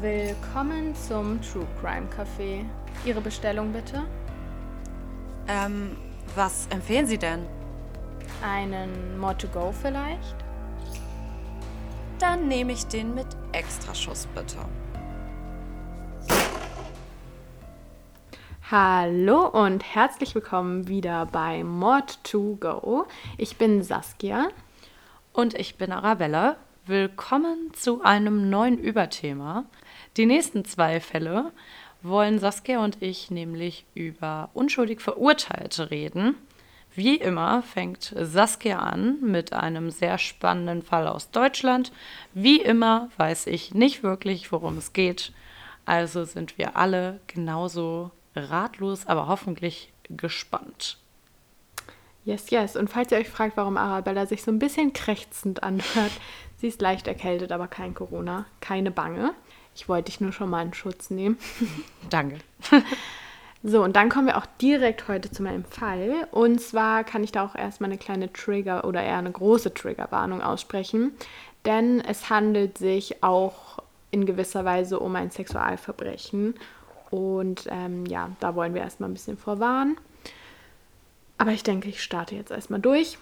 Willkommen zum True Crime Café. Ihre Bestellung bitte? Ähm, was empfehlen Sie denn? Einen More to Go vielleicht? Dann nehme ich den mit Extraschuss bitte. Hallo und herzlich willkommen wieder bei Mod to Go. Ich bin Saskia. Und ich bin Arabella. Willkommen zu einem neuen Überthema. Die nächsten zwei Fälle wollen Saskia und ich nämlich über unschuldig Verurteilte reden. Wie immer fängt Saskia an mit einem sehr spannenden Fall aus Deutschland. Wie immer weiß ich nicht wirklich, worum es geht. Also sind wir alle genauso ratlos, aber hoffentlich gespannt. Yes, yes. Und falls ihr euch fragt, warum Arabella sich so ein bisschen krächzend anhört, sie ist leicht erkältet, aber kein Corona. Keine Bange. Ich wollte dich nur schon mal in Schutz nehmen. Danke. So, und dann kommen wir auch direkt heute zu meinem Fall. Und zwar kann ich da auch erstmal eine kleine Trigger oder eher eine große Triggerwarnung aussprechen. Denn es handelt sich auch in gewisser Weise um ein Sexualverbrechen. Und ähm, ja, da wollen wir erstmal ein bisschen vorwarnen. Aber ich denke, ich starte jetzt erstmal durch.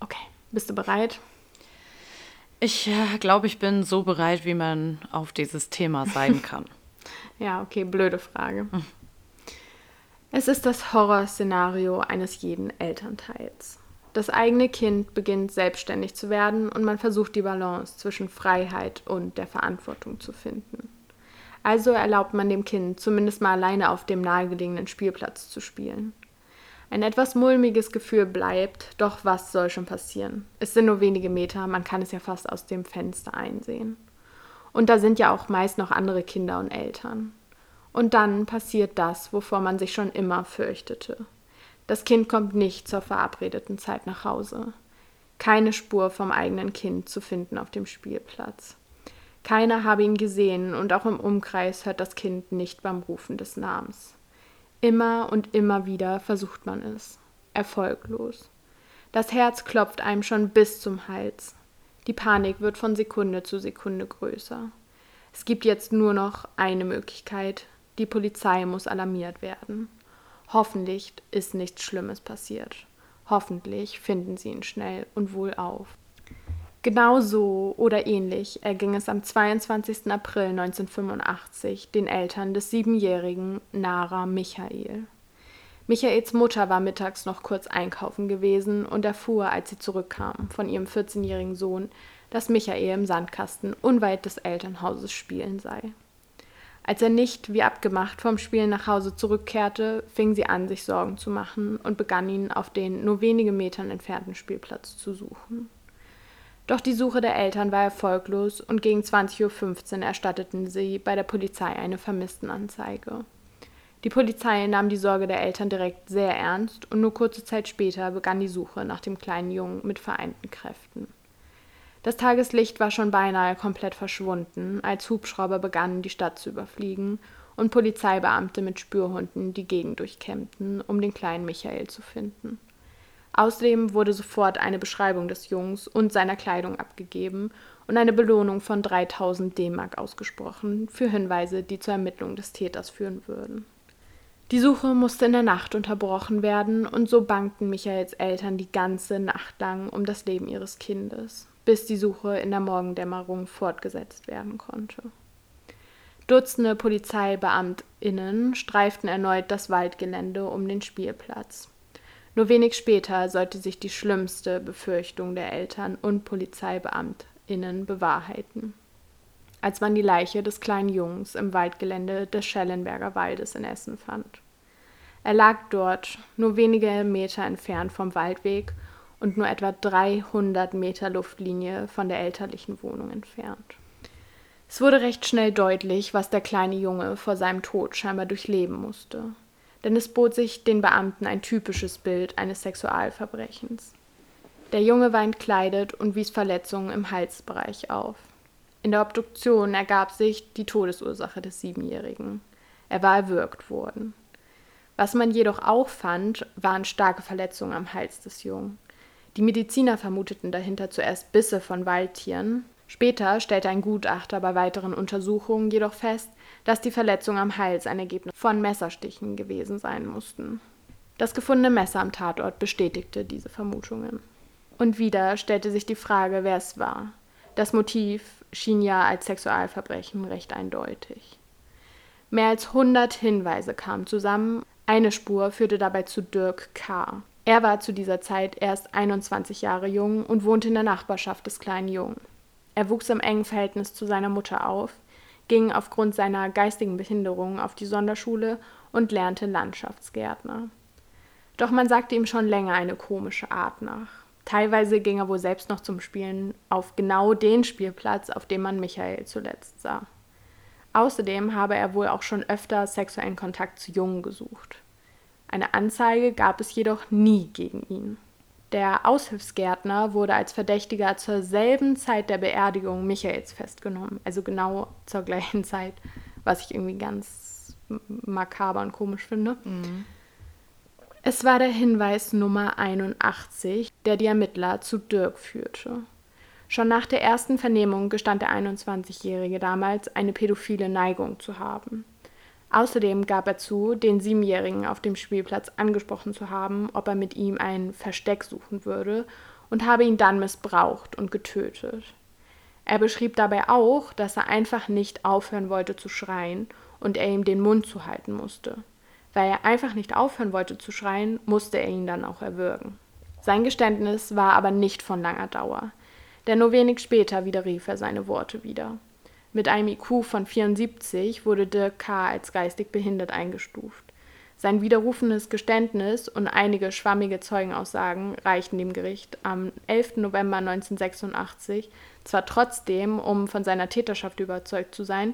Okay, bist du bereit? Ich äh, glaube, ich bin so bereit, wie man auf dieses Thema sein kann. ja, okay, blöde Frage. Hm. Es ist das Horrorszenario eines jeden Elternteils. Das eigene Kind beginnt selbstständig zu werden und man versucht die Balance zwischen Freiheit und der Verantwortung zu finden. Also erlaubt man dem Kind zumindest mal alleine auf dem nahegelegenen Spielplatz zu spielen. Ein etwas mulmiges Gefühl bleibt, doch was soll schon passieren? Es sind nur wenige Meter, man kann es ja fast aus dem Fenster einsehen. Und da sind ja auch meist noch andere Kinder und Eltern. Und dann passiert das, wovor man sich schon immer fürchtete. Das Kind kommt nicht zur verabredeten Zeit nach Hause. Keine Spur vom eigenen Kind zu finden auf dem Spielplatz. Keiner habe ihn gesehen und auch im Umkreis hört das Kind nicht beim Rufen des Namens. Immer und immer wieder versucht man es. Erfolglos. Das Herz klopft einem schon bis zum Hals. Die Panik wird von Sekunde zu Sekunde größer. Es gibt jetzt nur noch eine Möglichkeit. Die Polizei muss alarmiert werden. Hoffentlich ist nichts Schlimmes passiert. Hoffentlich finden sie ihn schnell und wohl auf. Genauso oder ähnlich erging es am 22. April 1985 den Eltern des siebenjährigen Nara Michael. Michaels Mutter war mittags noch kurz einkaufen gewesen und erfuhr, als sie zurückkam, von ihrem 14-jährigen Sohn, dass Michael im Sandkasten unweit des Elternhauses spielen sei. Als er nicht, wie abgemacht, vom Spielen nach Hause zurückkehrte, fing sie an, sich Sorgen zu machen und begann ihn auf den nur wenige Metern entfernten Spielplatz zu suchen. Doch die Suche der Eltern war erfolglos und gegen 20.15 Uhr erstatteten sie bei der Polizei eine Vermisstenanzeige. Die Polizei nahm die Sorge der Eltern direkt sehr ernst und nur kurze Zeit später begann die Suche nach dem kleinen Jungen mit vereinten Kräften. Das Tageslicht war schon beinahe komplett verschwunden, als Hubschrauber begannen, die Stadt zu überfliegen und Polizeibeamte mit Spürhunden die Gegend durchkämmten, um den kleinen Michael zu finden. Außerdem wurde sofort eine Beschreibung des Jungs und seiner Kleidung abgegeben und eine Belohnung von 3000 D-Mark ausgesprochen für Hinweise, die zur Ermittlung des Täters führen würden. Die Suche musste in der Nacht unterbrochen werden und so bangten Michaels Eltern die ganze Nacht lang um das Leben ihres Kindes, bis die Suche in der Morgendämmerung fortgesetzt werden konnte. Dutzende PolizeibeamtInnen streiften erneut das Waldgelände um den Spielplatz. Nur wenig später sollte sich die schlimmste Befürchtung der Eltern und PolizeibeamtInnen bewahrheiten. Als man die Leiche des kleinen Jungs im Waldgelände des Schellenberger Waldes in Essen fand. Er lag dort, nur wenige Meter entfernt vom Waldweg und nur etwa 300 Meter Luftlinie von der elterlichen Wohnung entfernt. Es wurde recht schnell deutlich, was der kleine Junge vor seinem Tod scheinbar durchleben musste denn es bot sich den Beamten ein typisches Bild eines Sexualverbrechens. Der Junge war entkleidet und wies Verletzungen im Halsbereich auf. In der Obduktion ergab sich die Todesursache des Siebenjährigen. Er war erwürgt worden. Was man jedoch auch fand, waren starke Verletzungen am Hals des Jungen. Die Mediziner vermuteten dahinter zuerst Bisse von Waldtieren, Später stellte ein Gutachter bei weiteren Untersuchungen jedoch fest, dass die Verletzungen am Hals ein Ergebnis von Messerstichen gewesen sein mussten. Das gefundene Messer am Tatort bestätigte diese Vermutungen. Und wieder stellte sich die Frage, wer es war. Das Motiv schien ja als Sexualverbrechen recht eindeutig. Mehr als 100 Hinweise kamen zusammen. Eine Spur führte dabei zu Dirk K. Er war zu dieser Zeit erst 21 Jahre jung und wohnte in der Nachbarschaft des kleinen Jungen. Er wuchs im engen Verhältnis zu seiner Mutter auf, ging aufgrund seiner geistigen Behinderung auf die Sonderschule und lernte Landschaftsgärtner. Doch man sagte ihm schon länger eine komische Art nach. Teilweise ging er wohl selbst noch zum Spielen auf genau den Spielplatz, auf dem man Michael zuletzt sah. Außerdem habe er wohl auch schon öfter sexuellen Kontakt zu Jungen gesucht. Eine Anzeige gab es jedoch nie gegen ihn. Der Aushilfsgärtner wurde als Verdächtiger zur selben Zeit der Beerdigung Michaels festgenommen, also genau zur gleichen Zeit, was ich irgendwie ganz makaber und komisch finde. Mhm. Es war der Hinweis Nummer 81, der die Ermittler zu Dirk führte. Schon nach der ersten Vernehmung gestand der 21-Jährige damals, eine pädophile Neigung zu haben. Außerdem gab er zu, den Siebenjährigen auf dem Spielplatz angesprochen zu haben, ob er mit ihm ein Versteck suchen würde, und habe ihn dann missbraucht und getötet. Er beschrieb dabei auch, dass er einfach nicht aufhören wollte zu schreien und er ihm den Mund zuhalten musste. Weil er einfach nicht aufhören wollte zu schreien, musste er ihn dann auch erwürgen. Sein Geständnis war aber nicht von langer Dauer, denn nur wenig später widerrief er seine Worte wieder. Mit einem IQ von 74 wurde Dirk K. als geistig behindert eingestuft. Sein widerrufenes Geständnis und einige schwammige Zeugenaussagen reichten dem Gericht am 11. November 1986 zwar trotzdem, um von seiner Täterschaft überzeugt zu sein,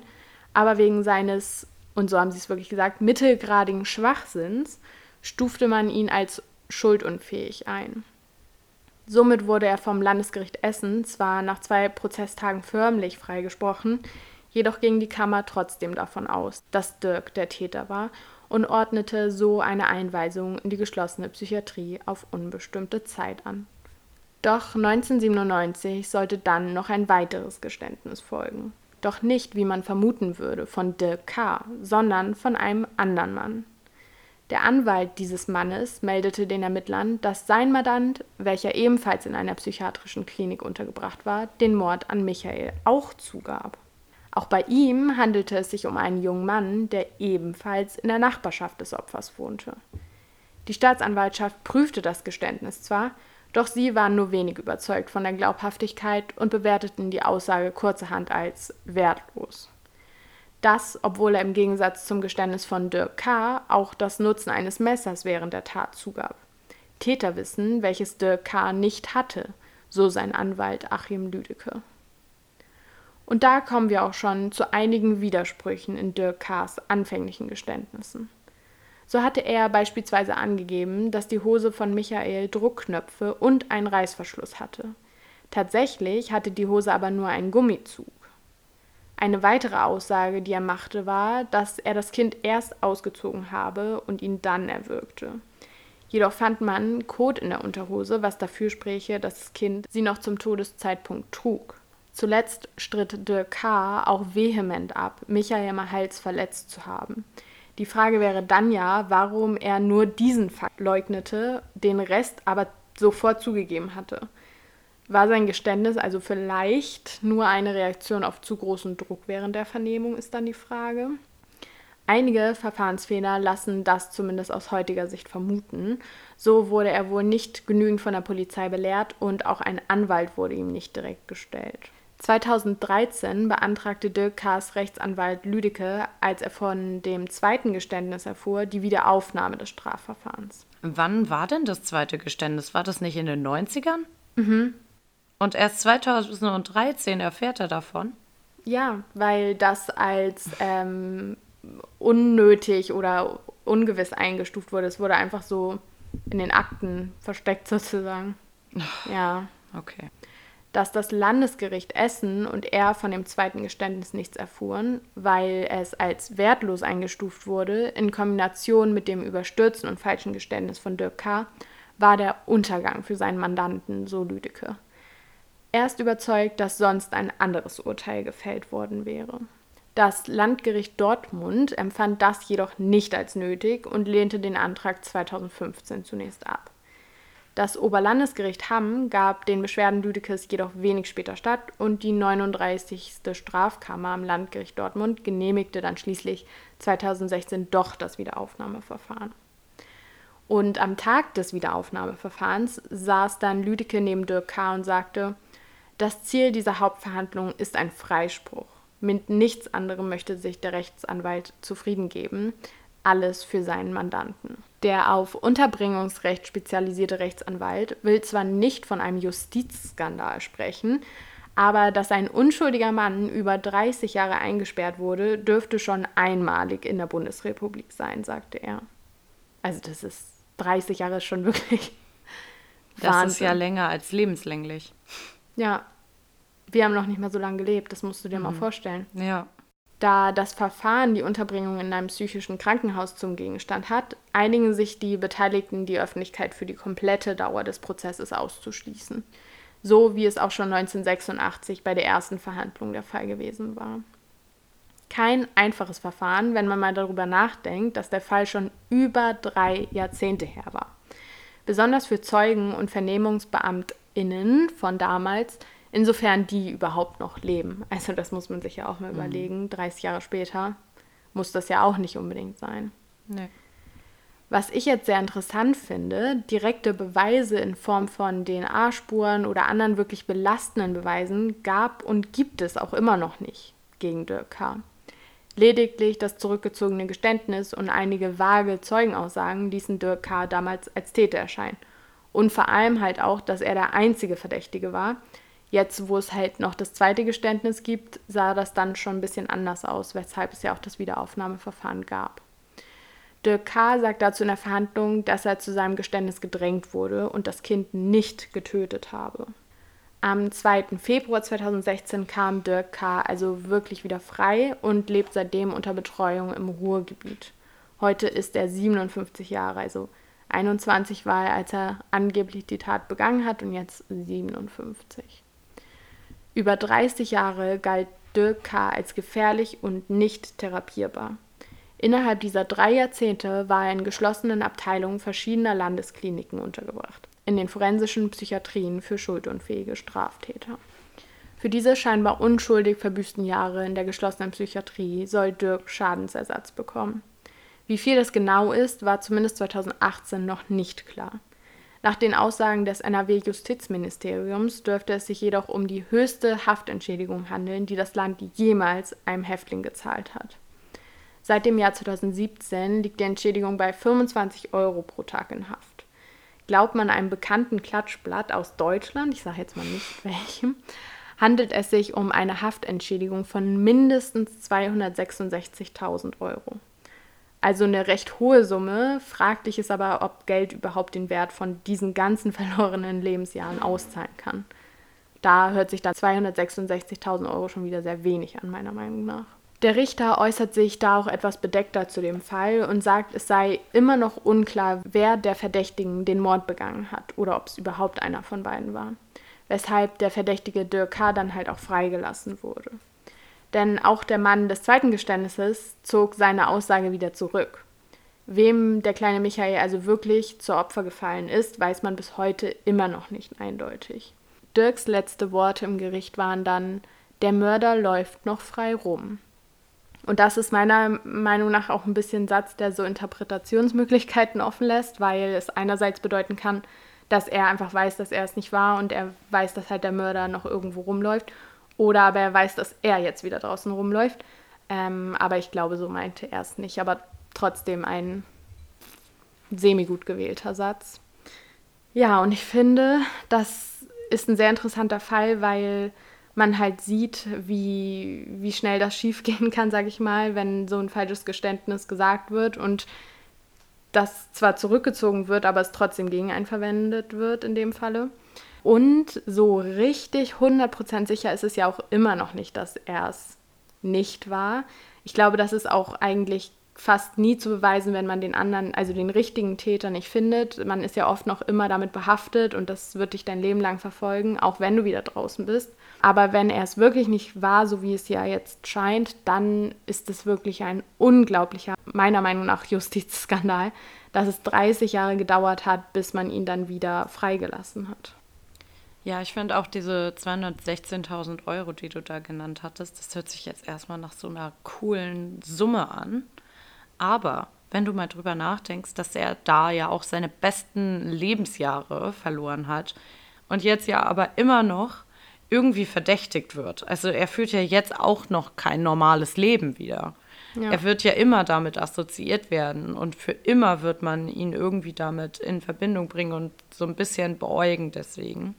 aber wegen seines und so haben sie es wirklich gesagt, mittelgradigen Schwachsinns stufte man ihn als schuldunfähig ein. Somit wurde er vom Landesgericht Essen zwar nach zwei Prozesstagen förmlich freigesprochen, jedoch ging die Kammer trotzdem davon aus, dass Dirk der Täter war und ordnete so eine Einweisung in die geschlossene Psychiatrie auf unbestimmte Zeit an. Doch 1997 sollte dann noch ein weiteres Geständnis folgen doch nicht, wie man vermuten würde, von Dirk K., sondern von einem anderen Mann. Der Anwalt dieses Mannes meldete den Ermittlern, dass sein Mandant, welcher ebenfalls in einer psychiatrischen Klinik untergebracht war, den Mord an Michael auch zugab. Auch bei ihm handelte es sich um einen jungen Mann, der ebenfalls in der Nachbarschaft des Opfers wohnte. Die Staatsanwaltschaft prüfte das Geständnis zwar, doch sie waren nur wenig überzeugt von der Glaubhaftigkeit und bewerteten die Aussage kurzerhand als wertlos. Das, obwohl er im Gegensatz zum Geständnis von Dirk K. auch das Nutzen eines Messers während der Tat zugab. Täterwissen, welches Dirk K. nicht hatte, so sein Anwalt Achim Lüdecke. Und da kommen wir auch schon zu einigen Widersprüchen in Dirk K.s anfänglichen Geständnissen. So hatte er beispielsweise angegeben, dass die Hose von Michael Druckknöpfe und einen Reißverschluss hatte. Tatsächlich hatte die Hose aber nur einen Gummizug. Eine weitere Aussage, die er machte, war, dass er das Kind erst ausgezogen habe und ihn dann erwürgte. Jedoch fand man Kot in der Unterhose, was dafür spräche, dass das Kind sie noch zum Todeszeitpunkt trug. Zuletzt stritt Dirk K. auch vehement ab, Michael am Hals verletzt zu haben. Die Frage wäre dann ja, warum er nur diesen Fakt leugnete, den Rest aber sofort zugegeben hatte. War sein Geständnis also vielleicht nur eine Reaktion auf zu großen Druck während der Vernehmung, ist dann die Frage. Einige Verfahrensfehler lassen das zumindest aus heutiger Sicht vermuten. So wurde er wohl nicht genügend von der Polizei belehrt und auch ein Anwalt wurde ihm nicht direkt gestellt. 2013 beantragte Dirk K.'s Rechtsanwalt Lüdecke, als er von dem zweiten Geständnis erfuhr, die Wiederaufnahme des Strafverfahrens. Wann war denn das zweite Geständnis? War das nicht in den 90ern? Mhm. Und erst 2013 erfährt er davon? Ja, weil das als ähm, unnötig oder ungewiss eingestuft wurde. Es wurde einfach so in den Akten versteckt sozusagen. Ja. Okay dass das Landesgericht Essen und er von dem zweiten Geständnis nichts erfuhren, weil es als wertlos eingestuft wurde, in Kombination mit dem überstürzten und falschen Geständnis von Dirk K., war der Untergang für seinen Mandanten, so Lüdecke. Er ist überzeugt, dass sonst ein anderes Urteil gefällt worden wäre. Das Landgericht Dortmund empfand das jedoch nicht als nötig und lehnte den Antrag 2015 zunächst ab. Das Oberlandesgericht Hamm gab den Beschwerden Lüdekes jedoch wenig später statt und die 39. Strafkammer am Landgericht Dortmund genehmigte dann schließlich 2016 doch das Wiederaufnahmeverfahren. Und am Tag des Wiederaufnahmeverfahrens saß dann Lüdecke neben Dirk K. und sagte, das Ziel dieser Hauptverhandlung ist ein Freispruch. Mit nichts anderem möchte sich der Rechtsanwalt zufrieden geben. Alles für seinen Mandanten. Der auf Unterbringungsrecht spezialisierte Rechtsanwalt will zwar nicht von einem Justizskandal sprechen, aber dass ein unschuldiger Mann über 30 Jahre eingesperrt wurde, dürfte schon einmalig in der Bundesrepublik sein, sagte er. Also das ist 30 Jahre schon wirklich. Das Wahnsinn. ist ja länger als lebenslänglich. Ja, wir haben noch nicht mal so lange gelebt, das musst du dir mhm. mal vorstellen. Ja. Da das Verfahren die Unterbringung in einem psychischen Krankenhaus zum Gegenstand hat, einigen sich die Beteiligten, die Öffentlichkeit für die komplette Dauer des Prozesses auszuschließen. So wie es auch schon 1986 bei der ersten Verhandlung der Fall gewesen war. Kein einfaches Verfahren, wenn man mal darüber nachdenkt, dass der Fall schon über drei Jahrzehnte her war. Besonders für Zeugen und VernehmungsbeamtInnen von damals Insofern die überhaupt noch leben. Also das muss man sich ja auch mal mhm. überlegen. 30 Jahre später muss das ja auch nicht unbedingt sein. Nee. Was ich jetzt sehr interessant finde, direkte Beweise in Form von DNA-Spuren oder anderen wirklich belastenden Beweisen gab und gibt es auch immer noch nicht gegen Dirk K. Lediglich das zurückgezogene Geständnis und einige vage Zeugenaussagen ließen Dirk K. damals als Täter erscheinen. Und vor allem halt auch, dass er der einzige Verdächtige war, Jetzt, wo es halt noch das zweite Geständnis gibt, sah das dann schon ein bisschen anders aus, weshalb es ja auch das Wiederaufnahmeverfahren gab. Dirk K. sagt dazu in der Verhandlung, dass er zu seinem Geständnis gedrängt wurde und das Kind nicht getötet habe. Am 2. Februar 2016 kam Dirk K. also wirklich wieder frei und lebt seitdem unter Betreuung im Ruhrgebiet. Heute ist er 57 Jahre, also 21 war er, als er angeblich die Tat begangen hat und jetzt 57. Über 30 Jahre galt Dirk K. als gefährlich und nicht therapierbar. Innerhalb dieser drei Jahrzehnte war er in geschlossenen Abteilungen verschiedener Landeskliniken untergebracht, in den forensischen Psychiatrien für schuldunfähige Straftäter. Für diese scheinbar unschuldig verbüßten Jahre in der geschlossenen Psychiatrie soll Dirk Schadensersatz bekommen. Wie viel das genau ist, war zumindest 2018 noch nicht klar. Nach den Aussagen des NRW-Justizministeriums dürfte es sich jedoch um die höchste Haftentschädigung handeln, die das Land jemals einem Häftling gezahlt hat. Seit dem Jahr 2017 liegt die Entschädigung bei 25 Euro pro Tag in Haft. Glaubt man einem bekannten Klatschblatt aus Deutschland, ich sage jetzt mal nicht welchem, handelt es sich um eine Haftentschädigung von mindestens 266.000 Euro. Also eine recht hohe Summe. Fraglich ist aber, ob Geld überhaupt den Wert von diesen ganzen verlorenen Lebensjahren auszahlen kann. Da hört sich da 266.000 Euro schon wieder sehr wenig an, meiner Meinung nach. Der Richter äußert sich da auch etwas bedeckter zu dem Fall und sagt, es sei immer noch unklar, wer der Verdächtigen den Mord begangen hat oder ob es überhaupt einer von beiden war. Weshalb der Verdächtige Dirk K. dann halt auch freigelassen wurde denn auch der Mann des zweiten Geständnisses zog seine Aussage wieder zurück. Wem der kleine Michael also wirklich zur Opfer gefallen ist, weiß man bis heute immer noch nicht eindeutig. Dirks letzte Worte im Gericht waren dann, der Mörder läuft noch frei rum. Und das ist meiner Meinung nach auch ein bisschen Satz, der so Interpretationsmöglichkeiten offen lässt, weil es einerseits bedeuten kann, dass er einfach weiß, dass er es nicht war und er weiß, dass halt der Mörder noch irgendwo rumläuft. Oder aber er weiß, dass er jetzt wieder draußen rumläuft. Ähm, aber ich glaube, so meinte er es nicht. Aber trotzdem ein semi-gut gewählter Satz. Ja, und ich finde, das ist ein sehr interessanter Fall, weil man halt sieht, wie, wie schnell das schiefgehen kann, sage ich mal, wenn so ein falsches Geständnis gesagt wird und das zwar zurückgezogen wird, aber es trotzdem gegen einen verwendet wird in dem Falle. Und so richtig 100% sicher ist es ja auch immer noch nicht, dass er es nicht war. Ich glaube, das ist auch eigentlich fast nie zu beweisen, wenn man den anderen, also den richtigen Täter nicht findet. Man ist ja oft noch immer damit behaftet und das wird dich dein Leben lang verfolgen, auch wenn du wieder draußen bist. Aber wenn er es wirklich nicht war, so wie es ja jetzt scheint, dann ist es wirklich ein unglaublicher, meiner Meinung nach, Justizskandal, dass es 30 Jahre gedauert hat, bis man ihn dann wieder freigelassen hat. Ja, ich finde auch diese 216.000 Euro, die du da genannt hattest, das hört sich jetzt erstmal nach so einer coolen Summe an. Aber wenn du mal drüber nachdenkst, dass er da ja auch seine besten Lebensjahre verloren hat und jetzt ja aber immer noch irgendwie verdächtigt wird. Also er führt ja jetzt auch noch kein normales Leben wieder. Ja. Er wird ja immer damit assoziiert werden und für immer wird man ihn irgendwie damit in Verbindung bringen und so ein bisschen beäugen deswegen.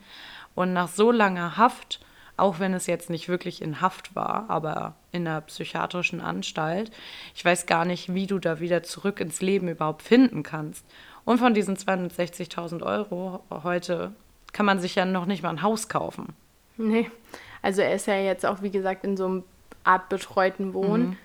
Und nach so langer Haft, auch wenn es jetzt nicht wirklich in Haft war, aber in einer psychiatrischen Anstalt, ich weiß gar nicht, wie du da wieder zurück ins Leben überhaupt finden kannst. Und von diesen 260.000 Euro heute kann man sich ja noch nicht mal ein Haus kaufen. Nee, also er ist ja jetzt auch, wie gesagt, in so einem Art betreuten Wohnen. Mhm.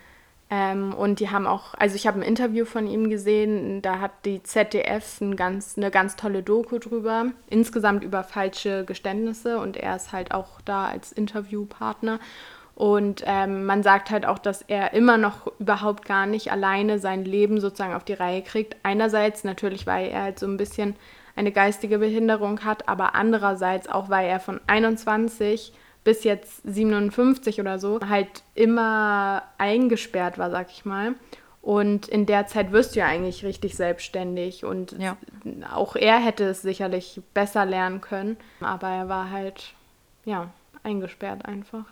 Ähm, und die haben auch, also ich habe ein Interview von ihm gesehen, da hat die ZDF ein ganz, eine ganz tolle Doku drüber, insgesamt über falsche Geständnisse und er ist halt auch da als Interviewpartner. Und ähm, man sagt halt auch, dass er immer noch überhaupt gar nicht alleine sein Leben sozusagen auf die Reihe kriegt. Einerseits natürlich, weil er halt so ein bisschen eine geistige Behinderung hat, aber andererseits auch, weil er von 21 bis jetzt 57 oder so halt immer eingesperrt war, sag ich mal. Und in der Zeit wirst du ja eigentlich richtig selbstständig und ja. auch er hätte es sicherlich besser lernen können, aber er war halt, ja, eingesperrt einfach.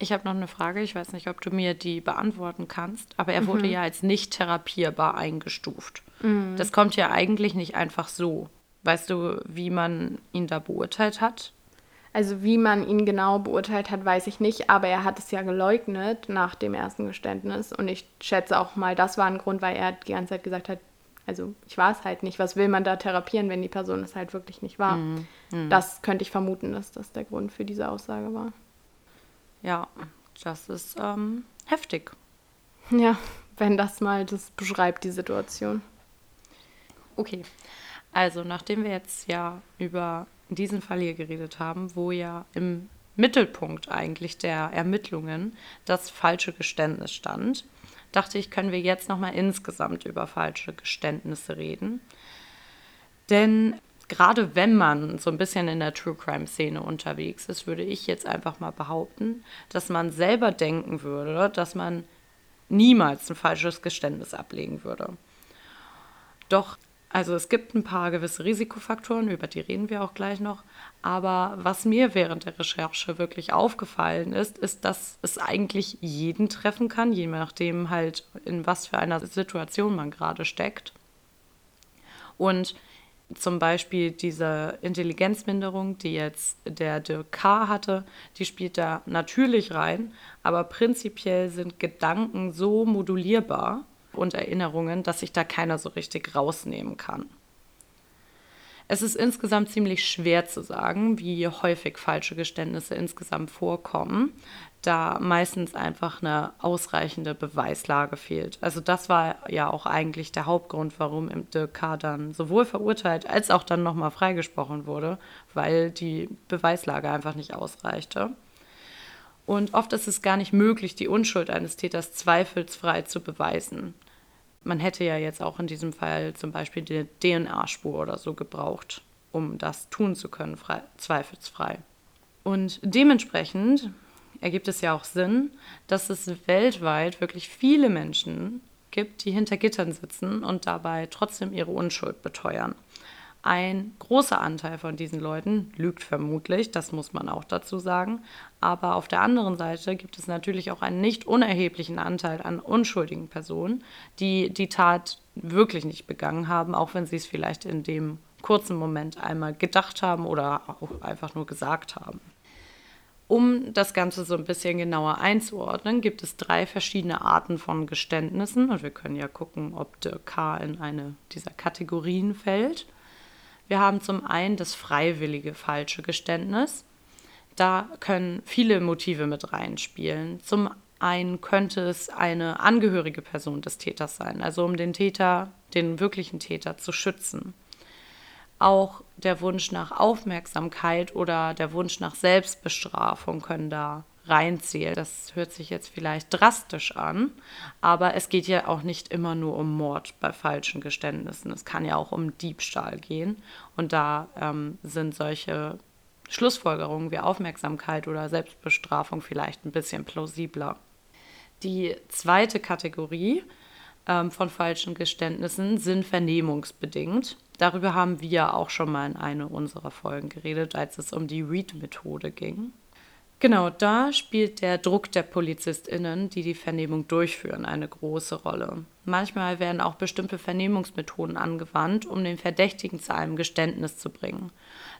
Ich habe noch eine Frage, ich weiß nicht, ob du mir die beantworten kannst, aber er wurde mhm. ja als nicht therapierbar eingestuft. Mhm. Das kommt ja eigentlich nicht einfach so. Weißt du, wie man ihn da beurteilt hat? Also wie man ihn genau beurteilt hat, weiß ich nicht, aber er hat es ja geleugnet nach dem ersten Geständnis. Und ich schätze auch mal, das war ein Grund, weil er die ganze Zeit gesagt hat, also ich war es halt nicht. Was will man da therapieren, wenn die Person es halt wirklich nicht war? Mhm. Mhm. Das könnte ich vermuten, dass das der Grund für diese Aussage war. Ja, das ist ähm, heftig. Ja, wenn das mal das beschreibt, die Situation. Okay, also nachdem wir jetzt ja über in diesem Fall hier geredet haben, wo ja im Mittelpunkt eigentlich der Ermittlungen das falsche Geständnis stand, dachte ich, können wir jetzt nochmal insgesamt über falsche Geständnisse reden. Denn gerade wenn man so ein bisschen in der True Crime Szene unterwegs ist, würde ich jetzt einfach mal behaupten, dass man selber denken würde, dass man niemals ein falsches Geständnis ablegen würde. Doch also es gibt ein paar gewisse Risikofaktoren, über die reden wir auch gleich noch. Aber was mir während der Recherche wirklich aufgefallen ist, ist, dass es eigentlich jeden treffen kann, je nachdem halt, in was für einer Situation man gerade steckt. Und zum Beispiel diese Intelligenzminderung, die jetzt der Dirk K. hatte, die spielt da natürlich rein, aber prinzipiell sind Gedanken so modulierbar, und Erinnerungen, dass sich da keiner so richtig rausnehmen kann. Es ist insgesamt ziemlich schwer zu sagen, wie häufig falsche Geständnisse insgesamt vorkommen, da meistens einfach eine ausreichende Beweislage fehlt. Also das war ja auch eigentlich der Hauptgrund, warum im K. dann sowohl verurteilt als auch dann nochmal freigesprochen wurde, weil die Beweislage einfach nicht ausreichte. Und oft ist es gar nicht möglich, die Unschuld eines Täters zweifelsfrei zu beweisen. Man hätte ja jetzt auch in diesem Fall zum Beispiel die DNA-Spur oder so gebraucht, um das tun zu können, frei, zweifelsfrei. Und dementsprechend ergibt es ja auch Sinn, dass es weltweit wirklich viele Menschen gibt, die hinter Gittern sitzen und dabei trotzdem ihre Unschuld beteuern. Ein großer Anteil von diesen Leuten lügt vermutlich, das muss man auch dazu sagen. Aber auf der anderen Seite gibt es natürlich auch einen nicht unerheblichen Anteil an unschuldigen Personen, die die Tat wirklich nicht begangen haben, auch wenn sie es vielleicht in dem kurzen Moment einmal gedacht haben oder auch einfach nur gesagt haben. Um das Ganze so ein bisschen genauer einzuordnen, gibt es drei verschiedene Arten von Geständnissen und wir können ja gucken, ob der K in eine dieser Kategorien fällt. Wir haben zum einen das freiwillige falsche Geständnis. Da können viele Motive mit reinspielen. Zum einen könnte es eine angehörige Person des Täters sein, also um den Täter, den wirklichen Täter zu schützen. Auch der Wunsch nach Aufmerksamkeit oder der Wunsch nach Selbstbestrafung können da reinzählen. Das hört sich jetzt vielleicht drastisch an, aber es geht ja auch nicht immer nur um Mord bei falschen Geständnissen. Es kann ja auch um Diebstahl gehen. Und da ähm, sind solche Schlussfolgerungen wie Aufmerksamkeit oder Selbstbestrafung vielleicht ein bisschen plausibler. Die zweite Kategorie ähm, von falschen Geständnissen sind vernehmungsbedingt. Darüber haben wir auch schon mal in einer unserer Folgen geredet, als es um die Read-Methode ging. Genau, da spielt der Druck der PolizistInnen, die die Vernehmung durchführen, eine große Rolle. Manchmal werden auch bestimmte Vernehmungsmethoden angewandt, um den Verdächtigen zu einem Geständnis zu bringen.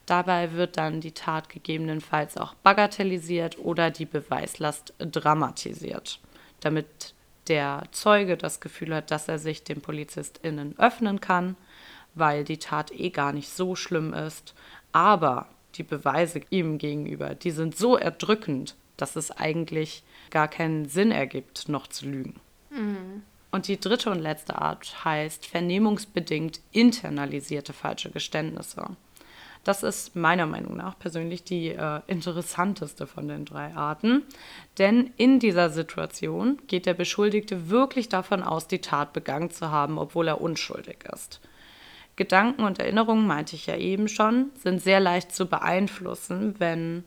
Dabei wird dann die Tat gegebenenfalls auch bagatellisiert oder die Beweislast dramatisiert, damit der Zeuge das Gefühl hat, dass er sich den PolizistInnen öffnen kann weil die Tat eh gar nicht so schlimm ist. Aber die Beweise ihm gegenüber, die sind so erdrückend, dass es eigentlich gar keinen Sinn ergibt, noch zu lügen. Mhm. Und die dritte und letzte Art heißt vernehmungsbedingt internalisierte falsche Geständnisse. Das ist meiner Meinung nach persönlich die äh, interessanteste von den drei Arten, denn in dieser Situation geht der Beschuldigte wirklich davon aus, die Tat begangen zu haben, obwohl er unschuldig ist. Gedanken und Erinnerungen, meinte ich ja eben schon, sind sehr leicht zu beeinflussen, wenn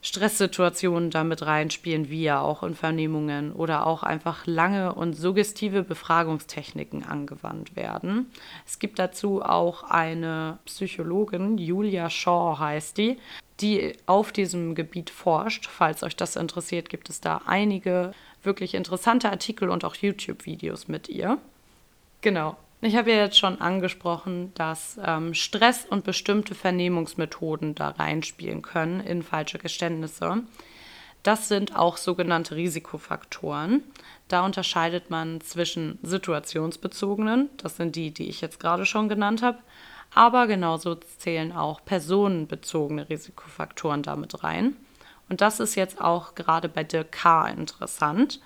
Stresssituationen damit reinspielen, wie ja auch in Vernehmungen oder auch einfach lange und suggestive Befragungstechniken angewandt werden. Es gibt dazu auch eine Psychologin, Julia Shaw heißt die, die auf diesem Gebiet forscht. Falls euch das interessiert, gibt es da einige wirklich interessante Artikel und auch YouTube-Videos mit ihr. Genau. Ich habe ja jetzt schon angesprochen, dass ähm, Stress und bestimmte Vernehmungsmethoden da reinspielen können in falsche Geständnisse. Das sind auch sogenannte Risikofaktoren. Da unterscheidet man zwischen situationsbezogenen, das sind die, die ich jetzt gerade schon genannt habe, aber genauso zählen auch personenbezogene Risikofaktoren damit rein. Und das ist jetzt auch gerade bei Dirk K. interessant,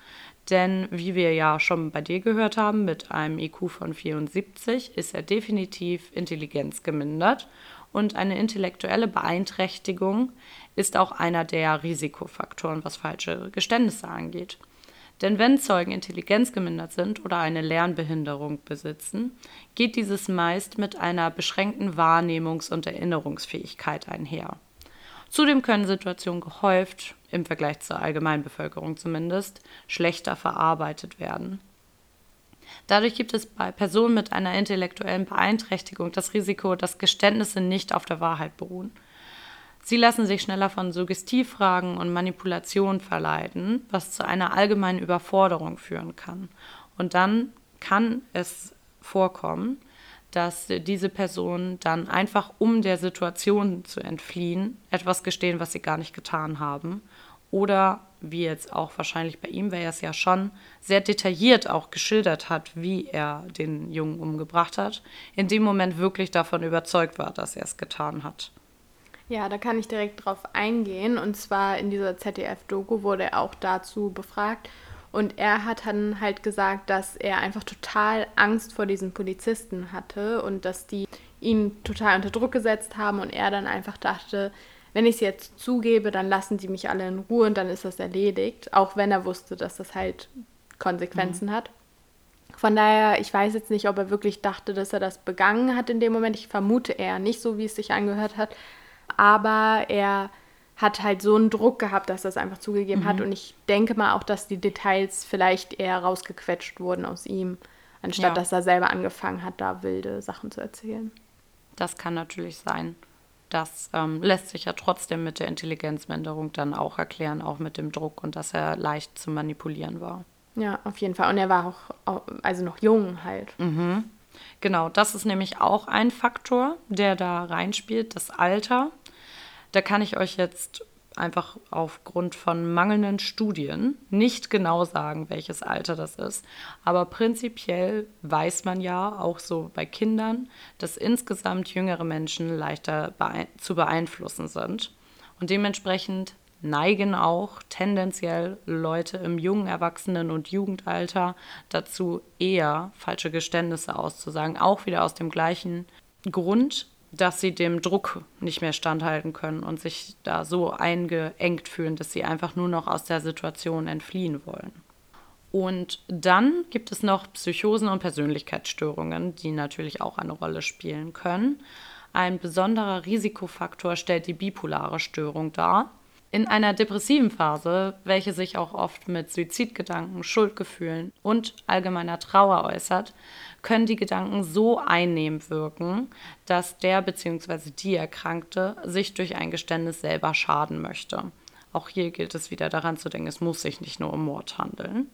denn wie wir ja schon bei dir gehört haben, mit einem IQ von 74 ist er definitiv intelligenzgemindert und eine intellektuelle Beeinträchtigung ist auch einer der Risikofaktoren, was falsche Geständnisse angeht. Denn wenn Zeugen intelligenzgemindert sind oder eine Lernbehinderung besitzen, geht dieses meist mit einer beschränkten Wahrnehmungs- und Erinnerungsfähigkeit einher. Zudem können Situationen gehäuft, im Vergleich zur Allgemeinbevölkerung zumindest, schlechter verarbeitet werden. Dadurch gibt es bei Personen mit einer intellektuellen Beeinträchtigung das Risiko, dass Geständnisse nicht auf der Wahrheit beruhen. Sie lassen sich schneller von Suggestivfragen und Manipulationen verleiten, was zu einer allgemeinen Überforderung führen kann. Und dann kann es vorkommen, dass diese Personen dann einfach, um der Situation zu entfliehen, etwas gestehen, was sie gar nicht getan haben. Oder, wie jetzt auch wahrscheinlich bei ihm, weil er es ja schon sehr detailliert auch geschildert hat, wie er den Jungen umgebracht hat, in dem Moment wirklich davon überzeugt war, dass er es getan hat. Ja, da kann ich direkt drauf eingehen. Und zwar in dieser ZDF-Doku wurde er auch dazu befragt. Und er hat dann halt gesagt, dass er einfach total Angst vor diesen Polizisten hatte und dass die ihn total unter Druck gesetzt haben und er dann einfach dachte, wenn ich es jetzt zugebe, dann lassen die mich alle in Ruhe und dann ist das erledigt, auch wenn er wusste, dass das halt Konsequenzen mhm. hat. Von daher, ich weiß jetzt nicht, ob er wirklich dachte, dass er das begangen hat in dem Moment. Ich vermute eher nicht, so wie es sich angehört hat. Aber er hat halt so einen Druck gehabt, dass er es einfach zugegeben mhm. hat. Und ich denke mal auch, dass die Details vielleicht eher rausgequetscht wurden aus ihm, anstatt ja. dass er selber angefangen hat, da wilde Sachen zu erzählen. Das kann natürlich sein. Das ähm, lässt sich ja trotzdem mit der Intelligenzminderung dann auch erklären, auch mit dem Druck und dass er leicht zu manipulieren war. Ja, auf jeden Fall. Und er war auch, also noch jung halt. Mhm. Genau, das ist nämlich auch ein Faktor, der da reinspielt, das Alter. Da kann ich euch jetzt einfach aufgrund von mangelnden Studien nicht genau sagen, welches Alter das ist. Aber prinzipiell weiß man ja auch so bei Kindern, dass insgesamt jüngere Menschen leichter bee zu beeinflussen sind. Und dementsprechend neigen auch tendenziell Leute im jungen Erwachsenen- und Jugendalter dazu, eher falsche Geständnisse auszusagen. Auch wieder aus dem gleichen Grund, dass sie dem Druck nicht mehr standhalten können und sich da so eingeengt fühlen, dass sie einfach nur noch aus der Situation entfliehen wollen. Und dann gibt es noch Psychosen und Persönlichkeitsstörungen, die natürlich auch eine Rolle spielen können. Ein besonderer Risikofaktor stellt die bipolare Störung dar. In einer depressiven Phase, welche sich auch oft mit Suizidgedanken, Schuldgefühlen und allgemeiner Trauer äußert, können die Gedanken so einnehmend wirken, dass der bzw. die Erkrankte sich durch ein Geständnis selber schaden möchte. Auch hier gilt es wieder daran zu denken, es muss sich nicht nur um Mord handeln.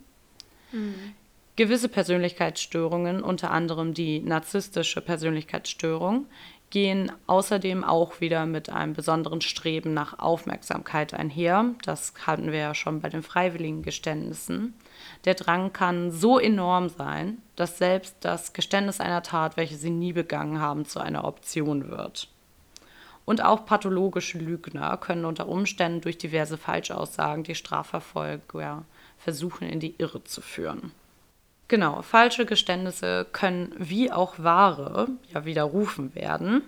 Mhm. Gewisse Persönlichkeitsstörungen, unter anderem die narzisstische Persönlichkeitsstörung, gehen außerdem auch wieder mit einem besonderen Streben nach Aufmerksamkeit einher. Das hatten wir ja schon bei den freiwilligen Geständnissen. Der Drang kann so enorm sein, dass selbst das Geständnis einer Tat, welche sie nie begangen haben, zu einer Option wird. Und auch pathologische Lügner können unter Umständen durch diverse Falschaussagen die Strafverfolger versuchen, in die Irre zu führen. Genau, falsche Geständnisse können wie auch wahre ja widerrufen werden.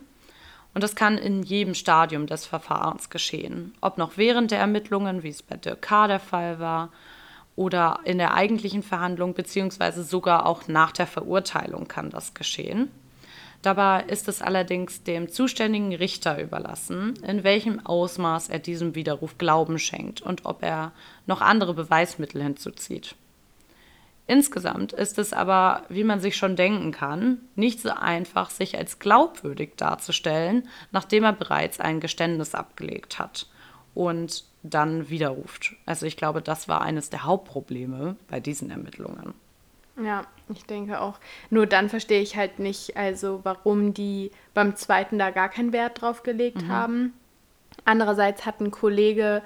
Und das kann in jedem Stadium des Verfahrens geschehen. Ob noch während der Ermittlungen, wie es bei Dirk K. der Fall war, oder in der eigentlichen Verhandlung, beziehungsweise sogar auch nach der Verurteilung kann das geschehen. Dabei ist es allerdings dem zuständigen Richter überlassen, in welchem Ausmaß er diesem Widerruf Glauben schenkt und ob er noch andere Beweismittel hinzuzieht. Insgesamt ist es aber, wie man sich schon denken kann, nicht so einfach, sich als glaubwürdig darzustellen, nachdem er bereits ein Geständnis abgelegt hat und dann widerruft. Also ich glaube, das war eines der Hauptprobleme bei diesen Ermittlungen. Ja, ich denke auch. Nur dann verstehe ich halt nicht, also warum die beim zweiten da gar keinen Wert drauf gelegt mhm. haben. Andererseits hat ein Kollege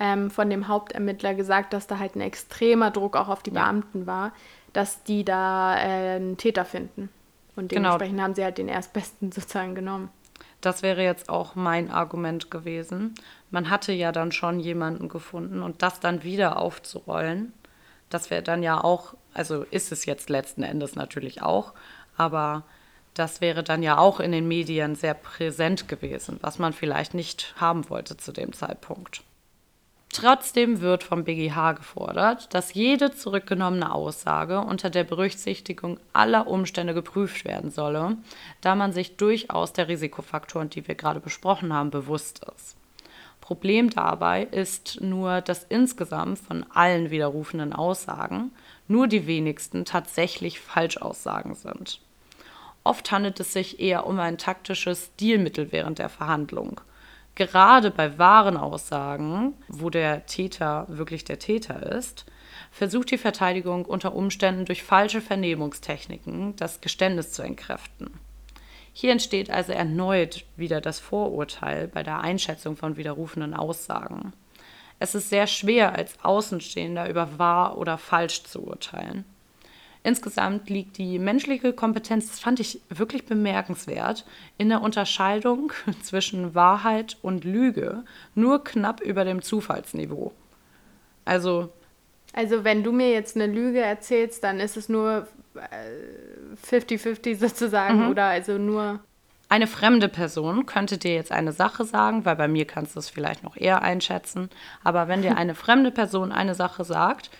ähm, von dem Hauptermittler gesagt, dass da halt ein extremer Druck auch auf die ja. Beamten war, dass die da äh, einen Täter finden. Und genau. dementsprechend genau. haben sie halt den Erstbesten sozusagen genommen. Das wäre jetzt auch mein Argument gewesen. Man hatte ja dann schon jemanden gefunden und das dann wieder aufzurollen, das wäre dann ja auch, also ist es jetzt letzten Endes natürlich auch, aber das wäre dann ja auch in den Medien sehr präsent gewesen, was man vielleicht nicht haben wollte zu dem Zeitpunkt. Trotzdem wird vom BGH gefordert, dass jede zurückgenommene Aussage unter der Berücksichtigung aller Umstände geprüft werden solle, da man sich durchaus der Risikofaktoren, die wir gerade besprochen haben, bewusst ist. Problem dabei ist nur, dass insgesamt von allen widerrufenden Aussagen nur die wenigsten tatsächlich Falschaussagen sind. Oft handelt es sich eher um ein taktisches Stilmittel während der Verhandlung – gerade bei wahren Aussagen, wo der Täter wirklich der Täter ist, versucht die Verteidigung unter Umständen durch falsche Vernehmungstechniken das Geständnis zu entkräften. Hier entsteht also erneut wieder das Vorurteil bei der Einschätzung von widerrufenden Aussagen. Es ist sehr schwer, als Außenstehender über wahr oder falsch zu urteilen. Insgesamt liegt die menschliche Kompetenz, das fand ich wirklich bemerkenswert, in der Unterscheidung zwischen Wahrheit und Lüge nur knapp über dem Zufallsniveau. Also. Also, wenn du mir jetzt eine Lüge erzählst, dann ist es nur 50-50 äh, sozusagen mhm. oder also nur. Eine fremde Person könnte dir jetzt eine Sache sagen, weil bei mir kannst du es vielleicht noch eher einschätzen. Aber wenn dir eine fremde Person eine Sache sagt,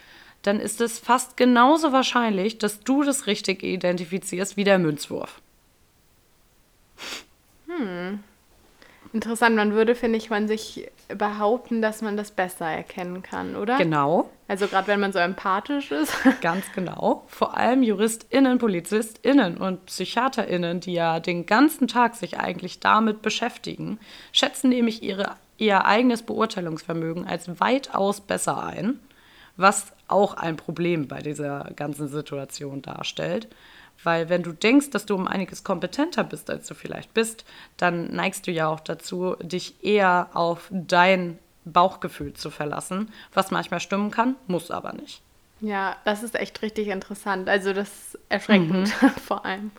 dann ist es fast genauso wahrscheinlich, dass du das richtig identifizierst wie der Münzwurf. Hm. Interessant, man würde, finde ich, man sich behaupten, dass man das besser erkennen kann, oder? Genau. Also gerade wenn man so empathisch ist. Ganz genau. Vor allem JuristInnen, PolizistInnen und PsychiaterInnen, die ja den ganzen Tag sich eigentlich damit beschäftigen, schätzen nämlich ihre, ihr eigenes Beurteilungsvermögen als weitaus besser ein was auch ein Problem bei dieser ganzen Situation darstellt. Weil wenn du denkst, dass du um einiges kompetenter bist, als du vielleicht bist, dann neigst du ja auch dazu, dich eher auf dein Bauchgefühl zu verlassen, was manchmal stimmen kann, muss aber nicht. Ja, das ist echt richtig interessant. Also das ist erschreckend mhm. vor allem.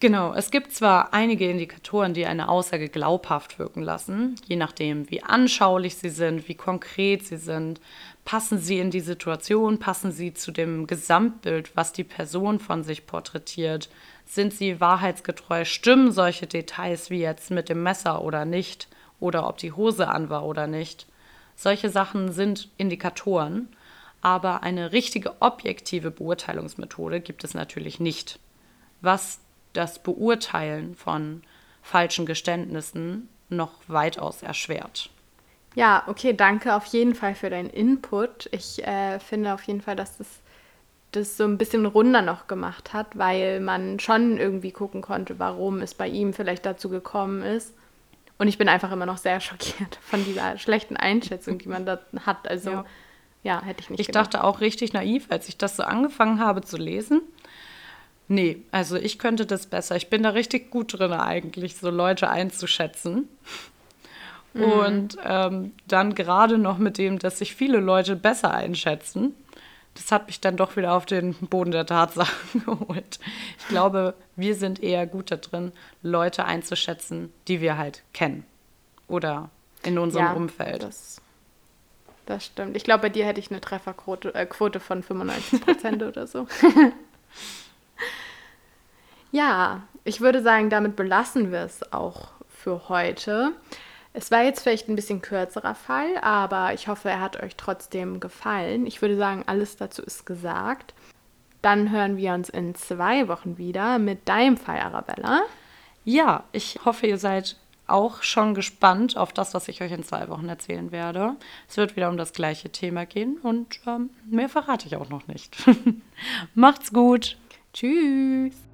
Genau, es gibt zwar einige Indikatoren, die eine Aussage glaubhaft wirken lassen, je nachdem, wie anschaulich sie sind, wie konkret sie sind, passen sie in die Situation, passen sie zu dem Gesamtbild, was die Person von sich porträtiert, sind sie wahrheitsgetreu, stimmen solche Details wie jetzt mit dem Messer oder nicht, oder ob die Hose an war oder nicht. Solche Sachen sind Indikatoren, aber eine richtige objektive Beurteilungsmethode gibt es natürlich nicht. Was das Beurteilen von falschen Geständnissen noch weitaus erschwert. Ja, okay, danke auf jeden Fall für deinen Input. Ich äh, finde auf jeden Fall, dass das das so ein bisschen runder noch gemacht hat, weil man schon irgendwie gucken konnte, warum es bei ihm vielleicht dazu gekommen ist. Und ich bin einfach immer noch sehr schockiert von dieser schlechten Einschätzung, die man da hat. Also ja, ja hätte ich nicht. Ich gedacht. dachte auch richtig naiv, als ich das so angefangen habe zu lesen. Nee, also ich könnte das besser. Ich bin da richtig gut drin eigentlich, so Leute einzuschätzen. Mhm. Und ähm, dann gerade noch mit dem, dass sich viele Leute besser einschätzen. Das hat mich dann doch wieder auf den Boden der Tatsachen geholt. Ich glaube, wir sind eher gut da drin, Leute einzuschätzen, die wir halt kennen. Oder in unserem ja, Umfeld. Das, das stimmt. Ich glaube, bei dir hätte ich eine Trefferquote äh, Quote von 95 Prozent oder so. Ja, ich würde sagen, damit belassen wir es auch für heute. Es war jetzt vielleicht ein bisschen kürzerer Fall, aber ich hoffe, er hat euch trotzdem gefallen. Ich würde sagen, alles dazu ist gesagt. Dann hören wir uns in zwei Wochen wieder mit deinem Fall, Arabella. Ja, ich hoffe, ihr seid auch schon gespannt auf das, was ich euch in zwei Wochen erzählen werde. Es wird wieder um das gleiche Thema gehen und ähm, mehr verrate ich auch noch nicht. Macht's gut. Tschüss.